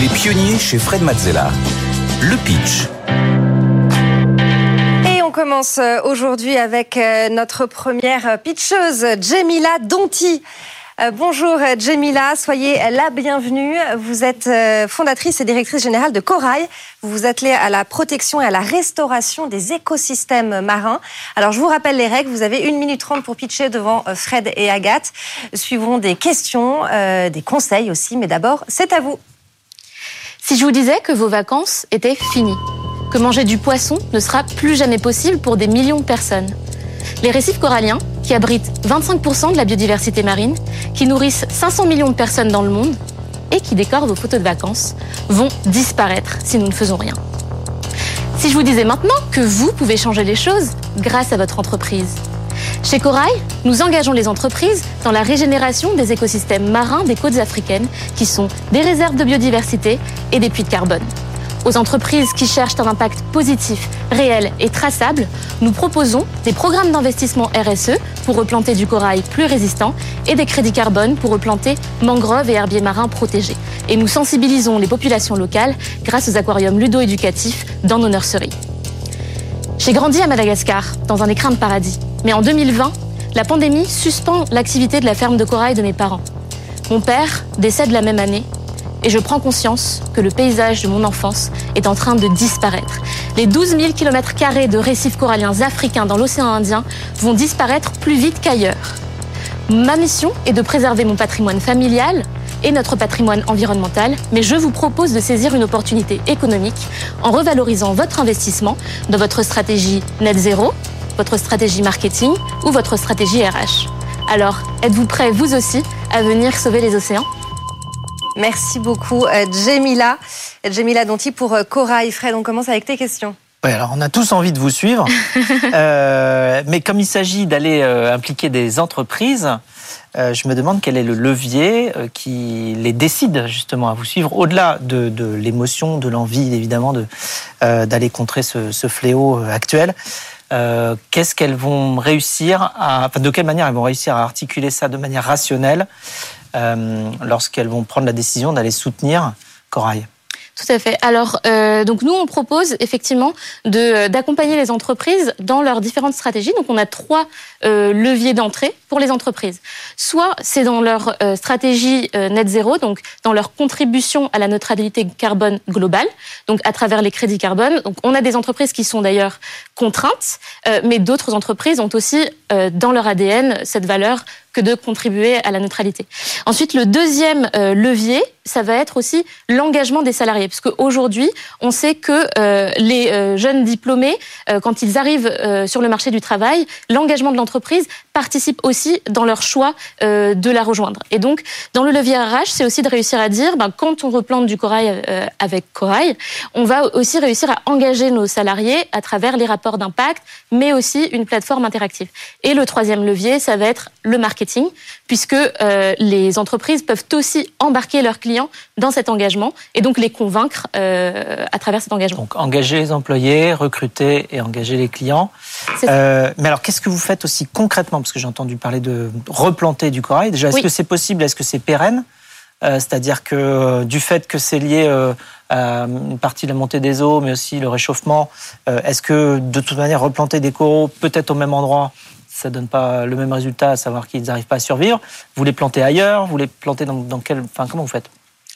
Les pionniers chez Fred Mazzella. Le pitch. Et on commence euh, aujourd'hui avec euh, notre première pitcheuse, Jemila Donti. Euh, bonjour Jemila, soyez la bienvenue. Vous êtes fondatrice et directrice générale de Corail. Vous vous attelez à la protection et à la restauration des écosystèmes marins. Alors je vous rappelle les règles. Vous avez une minute trente pour pitcher devant Fred et Agathe. Suivront des questions, des conseils aussi, mais d'abord c'est à vous. Si je vous disais que vos vacances étaient finies, que manger du poisson ne sera plus jamais possible pour des millions de personnes. Les récifs coralliens, qui abritent 25% de la biodiversité marine, qui nourrissent 500 millions de personnes dans le monde et qui décorent vos photos de vacances, vont disparaître si nous ne faisons rien. Si je vous disais maintenant que vous pouvez changer les choses grâce à votre entreprise, chez Corail, nous engageons les entreprises dans la régénération des écosystèmes marins des côtes africaines, qui sont des réserves de biodiversité et des puits de carbone. Aux entreprises qui cherchent un impact positif, réel et traçable, nous proposons des programmes d'investissement RSE pour replanter du corail plus résistant et des crédits carbone pour replanter mangroves et herbiers marins protégés. Et nous sensibilisons les populations locales grâce aux aquariums ludo-éducatifs dans nos nurseries. J'ai grandi à Madagascar, dans un écrin de paradis. Mais en 2020, la pandémie suspend l'activité de la ferme de corail de mes parents. Mon père décède la même année et je prends conscience que le paysage de mon enfance est en train de disparaître. Les 12 000 km de récifs coralliens africains dans l'océan Indien vont disparaître plus vite qu'ailleurs. Ma mission est de préserver mon patrimoine familial et notre patrimoine environnemental, mais je vous propose de saisir une opportunité économique en revalorisant votre investissement dans votre stratégie net zéro votre stratégie marketing ou votre stratégie RH. Alors, êtes-vous prêts, vous aussi, à venir sauver les océans? Merci beaucoup, euh, Jemila. Jemila Donti pour euh, Cora et Fred. On commence avec tes questions. Oui, alors on a tous envie de vous suivre, euh, mais comme il s'agit d'aller impliquer des entreprises, je me demande quel est le levier qui les décide justement à vous suivre, au-delà de, l'émotion, de l'envie évidemment d'aller contrer ce, ce, fléau actuel. Euh, qu'est-ce qu'elles vont réussir à, enfin, de quelle manière elles vont réussir à articuler ça de manière rationnelle euh, lorsqu'elles vont prendre la décision d'aller soutenir Corail? Tout à fait. Alors, euh, donc nous, on propose effectivement de d'accompagner les entreprises dans leurs différentes stratégies. Donc, on a trois euh, leviers d'entrée pour les entreprises. Soit c'est dans leur euh, stratégie euh, net zéro, donc dans leur contribution à la neutralité carbone globale, donc à travers les crédits carbone. Donc, on a des entreprises qui sont d'ailleurs contraintes, euh, mais d'autres entreprises ont aussi dans leur ADN cette valeur que de contribuer à la neutralité. Ensuite, le deuxième euh, levier, ça va être aussi l'engagement des salariés, parce qu'aujourd'hui, on sait que euh, les euh, jeunes diplômés, quand ils arrivent sur le marché du travail, l'engagement de l'entreprise participe aussi dans leur choix de la rejoindre. Et donc, dans le levier RH, c'est aussi de réussir à dire, ben, quand on replante du corail avec corail, on va aussi réussir à engager nos salariés à travers les rapports d'impact, mais aussi une plateforme interactive. Et le troisième levier, ça va être le marketing puisque euh, les entreprises peuvent aussi embarquer leurs clients dans cet engagement et donc les convaincre euh, à travers cet engagement. Donc engager les employés, recruter et engager les clients. Euh, mais alors qu'est-ce que vous faites aussi concrètement? Parce que j'ai entendu parler de replanter du corail. Déjà, est-ce que c'est possible? Est-ce que c'est pérenne? C'est-à-dire que du fait que c'est lié à une partie de la montée des eaux, mais aussi le réchauffement, est-ce que de toute manière replanter des coraux peut-être au même endroit ça donne pas le même résultat, à savoir qu'ils n'arrivent pas à survivre. Vous les plantez ailleurs, vous les plantez dans, quel, enfin, comment vous faites?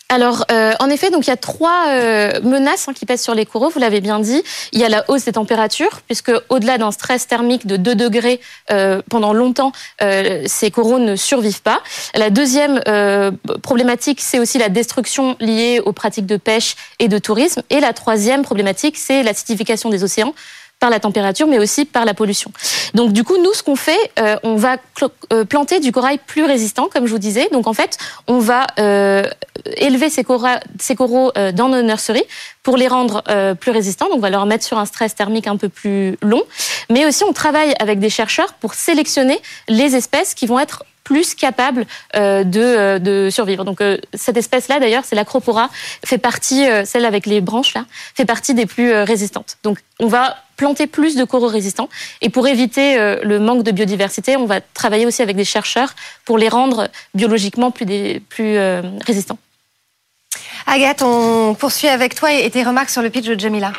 Alors, euh, en effet, donc il y a trois euh, menaces hein, qui pèsent sur les coraux. Vous l'avez bien dit. Il y a la hausse des températures, puisque au-delà d'un stress thermique de 2 degrés euh, pendant longtemps, ces coraux ne survivent pas. La deuxième problématique, c'est aussi la destruction liée aux pratiques de pêche et de tourisme. Et la troisième problématique, c'est l'acidification des océans par la température, mais aussi par la pollution. Donc du coup, nous, ce qu'on fait, euh, on va euh, planter du corail plus résistant, comme je vous disais. Donc en fait, on va euh, élever ces, ces coraux dans nos nurseries pour les rendre plus résistants. Donc on va leur mettre sur un stress thermique un peu plus long. Mais aussi, on travaille avec des chercheurs pour sélectionner les espèces qui vont être plus capable euh, de, euh, de, survivre. Donc euh, cette espèce-là, d'ailleurs, c'est l'acropora, fait partie, celle avec les branches là, fait partie des plus résistantes. Donc on va planter plus de coraux résistants. Et pour éviter le manque de biodiversité, on va travailler aussi avec des chercheurs pour les rendre biologiquement plus, des, plus résistants. Agathe, on poursuit avec toi et tes remarques sur le pitch de Jamila.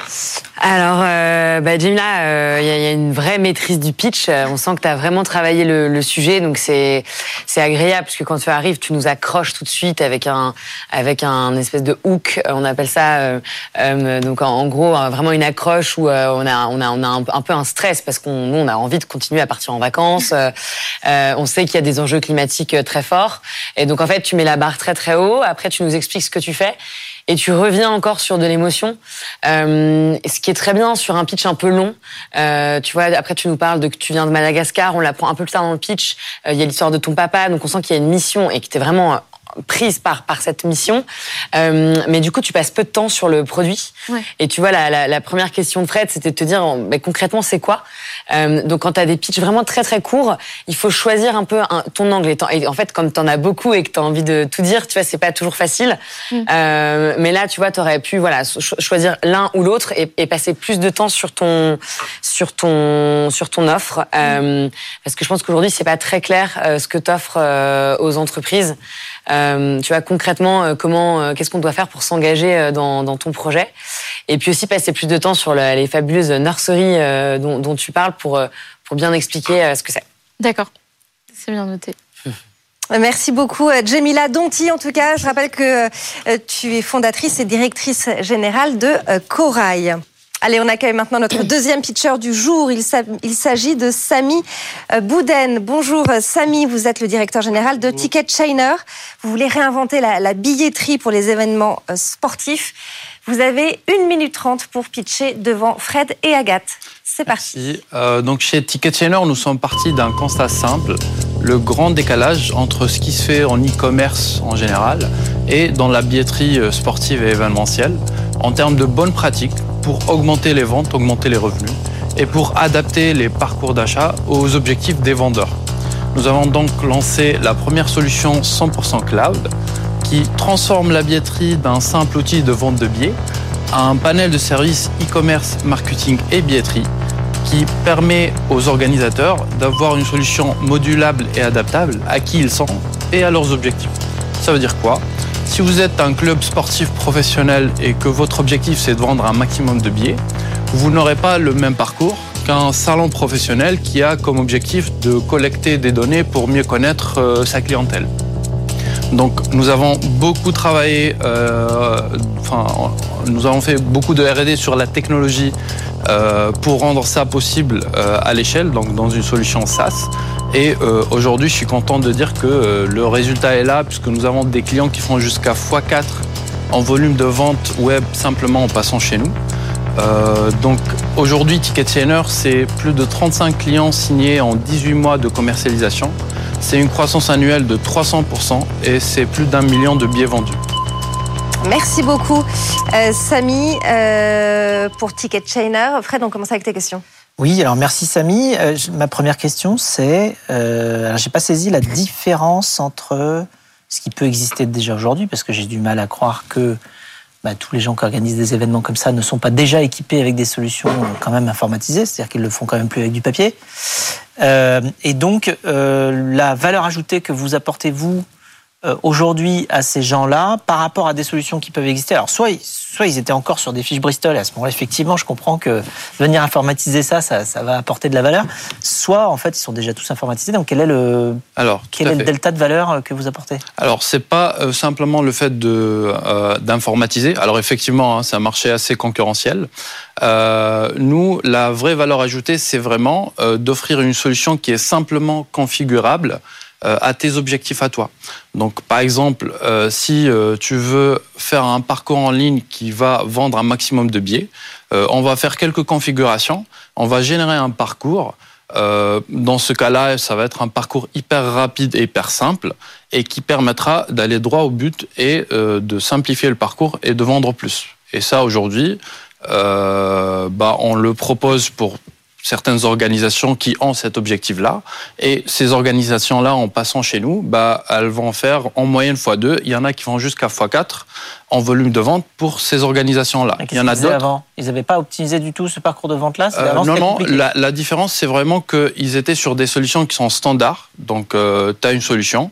Alors, euh, bah, Jamila, il euh, y, a une vraie maîtrise du pitch. Euh, on sent que tu as vraiment travaillé le, sujet, donc c'est agréable parce que quand tu arrives, tu nous accroches tout de suite avec un avec un espèce de hook. On appelle ça euh, euh donc en, gros vraiment une accroche où on a on a on a un, peu un stress parce qu'on on a envie de continuer à partir en vacances. on sait qu'il y a des enjeux climatiques très forts et donc en fait tu mets la barre très très haut. Après tu nous expliques ce que tu fais et tu reviens encore sur de l'émotion. Euh, ce qui est très bien sur un pitch un peu long. Euh, tu vois, après tu nous parles de que tu viens de Madagascar, on l'apprend un peu plus tard dans le pitch. Euh, il y a l'histoire de ton papa, donc on sent qu'il y a une mission et que tu vraiment prise par par cette mission. Euh, mais du coup, tu passes peu de temps sur le produit. Ouais. Et tu vois, la, la, la, première question de Fred, c'était de te dire, mais concrètement, c'est quoi? Euh, Donc, quand tu as des pitchs vraiment très très courts, il faut choisir un peu un, ton angle. Et, en fait, comme tu en as beaucoup et que tu as envie de tout dire, tu vois, c'est pas toujours facile. Mm. Euh, mais là, tu vois, tu aurais pu voilà choisir l'un ou l'autre et, et, passer plus de temps sur ton sur ton sur ton offre. Mm. Euh, parce que je pense qu'aujourd'hui, c'est pas très clair euh, ce que tu offres euh, aux entreprises. Euh, tu vois concrètement euh, comment, euh, qu'est-ce qu'on doit faire pour s'engager dans, dans, ton projet, et puis aussi passer plus de temps sur les fabuleuses nurseries dont, dont, tu parles pour pour bien expliquer ce que c'est. D'accord, c'est bien noté. Merci beaucoup, Jamila Donti. En tout cas, je rappelle que tu es fondatrice et directrice générale de Corail. Allez, on accueille maintenant notre deuxième pitcher du jour. Il s'agit de Samy euh, Bouden. Bonjour Samy, vous êtes le directeur général de Ticket Chainer. Vous voulez réinventer la, billetterie pour les événements euh, sportifs. Vous avez une minute trente pour pitcher devant Fred et Agathe. C'est parti. Euh, donc chez Ticket Chainer, nous sommes partis d'un constat simple le grand décalage entre ce qui se fait en e-commerce en général et dans la billetterie sportive et événementielle en termes de bonnes pratiques pour augmenter les ventes, augmenter les revenus et pour adapter les parcours d'achat aux objectifs des vendeurs. Nous avons donc lancé la première solution 100% cloud qui transforme la billetterie d'un simple outil de vente de billets à un panel de services e-commerce, marketing et billetterie qui permet aux organisateurs d'avoir une solution modulable et adaptable à qui ils sont et à leurs objectifs. Ça veut dire quoi? Si vous êtes un club sportif professionnel et que votre objectif c'est de vendre un maximum de billets, vous n'aurez pas le même parcours qu'un salon professionnel qui a comme objectif de collecter des données pour mieux connaître euh, sa clientèle. Donc nous avons beaucoup travaillé, euh, enfin, nous avons fait beaucoup de R&D sur la technologie euh, pour rendre ça possible à l'échelle, donc dans une solution SaaS. Et euh, aujourd'hui, je suis content de dire que le résultat est là, puisque nous avons des clients qui font jusqu'à x4 en volume de vente web simplement en passant chez nous. donc aujourd'hui, Ticketchainer, c'est plus de 35 clients signés en 18 mois de commercialisation. C'est une croissance annuelle de 300% et c'est plus d'un million de billets vendus. Merci beaucoup, euh, Samy, euh, pour Ticket Chainer. Fred, on commence avec tes questions. Oui, alors merci Samy. Euh, ma première question, c'est, euh, j'ai pas saisi la différence entre ce qui peut exister déjà aujourd'hui, parce que j'ai du mal à croire que bah, tous les gens qui organisent des événements comme ça ne sont pas déjà équipés avec des solutions quand même informatisées, c'est-à-dire qu'ils le font quand même plus avec du papier. Euh, et donc, euh, la valeur ajoutée que vous apportez, vous, aujourd'hui à ces gens-là par rapport à des solutions qui peuvent exister. Alors soit, soit ils étaient encore sur des fiches Bristol, et à ce moment-là, effectivement, je comprends que venir informatiser ça, ça, ça, va apporter de la valeur. Soit, en fait, ils sont déjà tous informatisés. Donc, quel est le, Alors, quel est le delta de valeur que vous apportez? Alors, c'est pas euh, simplement le fait euh, d'informatiser. Alors, effectivement, hein, c'est un marché assez concurrentiel. Euh, nous, la vraie valeur ajoutée, c'est vraiment d'offrir une solution qui est simplement configurable euh, à tes objectifs à toi. Donc, par exemple, euh, si euh, tu veux faire un parcours en ligne qui va vendre un maximum de billets, on va faire quelques configurations, on va générer un parcours. dans ce cas-là, ça va être un parcours hyper rapide et hyper simple et qui permettra d'aller droit au but et de simplifier le parcours et de vendre plus. Et ça, aujourd'hui, bah, on le propose pour certaines organisations qui ont cet objectif-là. Et ces organisations-là, en passant chez nous, bah, elles vont faire en moyenne x2. Il y en a qui vont jusqu'à x4 en volume de vente pour ces organisations-là. Il y en a d'autres. Ils n'avaient pas optimisé du tout ce parcours de vente-là? Euh, Non, non. La, la, différence, c'est vraiment qu'ils étaient sur des solutions qui sont standards. Donc, euh, tu as une solution.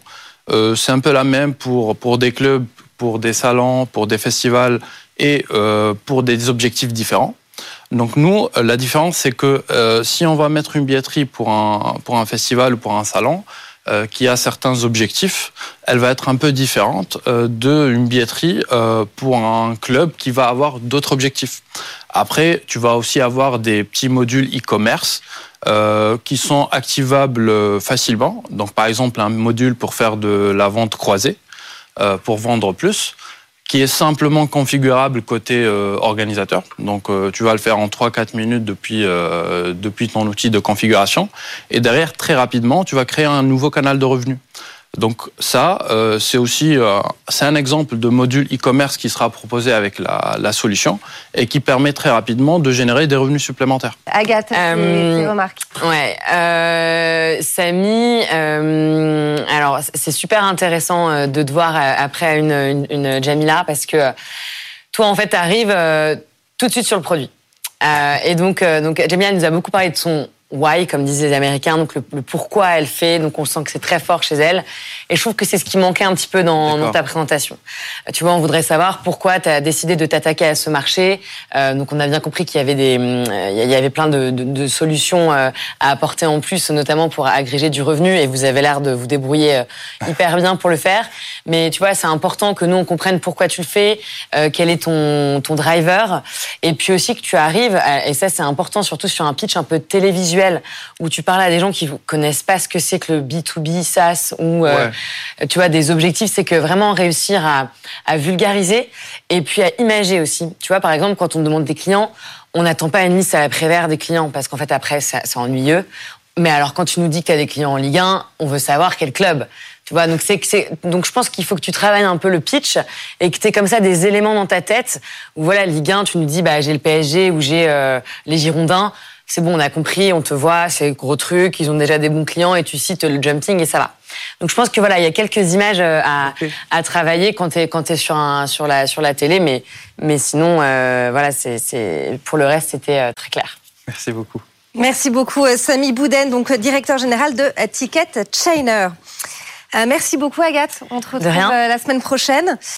Euh, c'est un peu la même pour, pour des clubs pour des salons, pour des festivals et euh, pour des objectifs différents. Donc nous, euh, la différence, c'est que euh, si on va mettre une billetterie pour un, festival ou pour un salon, euh, qui a certains objectifs, elle va être un peu différente euh, d'une billetterie pour un club qui va avoir d'autres objectifs. Après, tu vas aussi avoir des petits modules e-commerce qui sont activables facilement. Donc, par exemple, un module pour faire de la vente croisée, pour vendre plus, qui est simplement configurable côté euh, organisateur. Donc, euh, tu vas le faire en 3-4 minutes depuis, euh, depuis ton outil de configuration. Et derrière, très rapidement, tu vas créer un nouveau canal de revenus. Donc ça, euh, c'est aussi euh, c'est un exemple de module e-commerce qui sera proposé avec la, la solution et qui permet très rapidement de générer des revenus supplémentaires. Agathe, Euh, tes remarques. Ouais, euh, Samy, euh, alors c'est super intéressant de te voir après une, une, une Jamila parce que toi en fait t'arrives euh, tout de suite sur le produit. Euh, et donc, euh, donc Jamila nous a beaucoup parlé de son why, comme disaient les Américains, donc le, le pourquoi elle fait, donc on sent que c'est très fort chez elle. Et je trouve que c'est ce qui manquait un petit peu dans, ta présentation. Euh, Tu vois, on voudrait savoir pourquoi tu as décidé de t'attaquer à ce marché. Euh, donc on a bien compris qu'il y avait des, hum, il y avait plein de, de, de solutions euh, à apporter en plus, notamment pour agréger du revenu. Et vous avez l'air de vous débrouiller euh, hyper bien pour le faire. Mais tu vois, c'est important que nous on comprenne pourquoi tu le fais, euh, quel est ton ton driver, et puis aussi que tu arrives. à- et ça c'est important, surtout sur un pitch un peu où tu parles à des gens qui connaissent pas ce que c'est que le B2B SaaS ou euh, tu vois des objectifs, c'est que vraiment réussir à, à vulgariser et puis à imager aussi. Tu vois, par exemple, quand on demande des clients, on n'attend pas une liste à la prévert des clients parce qu'en fait après ça- c'est ennuyeux. Mais alors quand tu nous dis que tu as des clients en Ligue 1, on veut savoir quel club. Tu vois, donc c'est donc je pense qu'il faut que tu travailles un peu le pitch et que tu aies comme ça des éléments dans ta tête où voilà, Ligue 1, tu nous dis bah j'ai le PSG ou j'ai euh, les Girondins. C'est bon, on a compris, on te voit, c'est gros truc, ils ont déjà des bons clients et tu cites le jumping et ça va. Donc je pense que voilà, il y a quelques images euh, à, à travailler quand tu es quand t'es sur un sur la sur la télé mais mais sinon euh, voilà, c'est c'est pour le reste c'était euh, très clair. Merci beaucoup. Merci beaucoup, Samy Bouden, donc directeur général de Ticket Chainer. Euh, merci beaucoup, Agathe. On te retrouve rien. la semaine prochaine.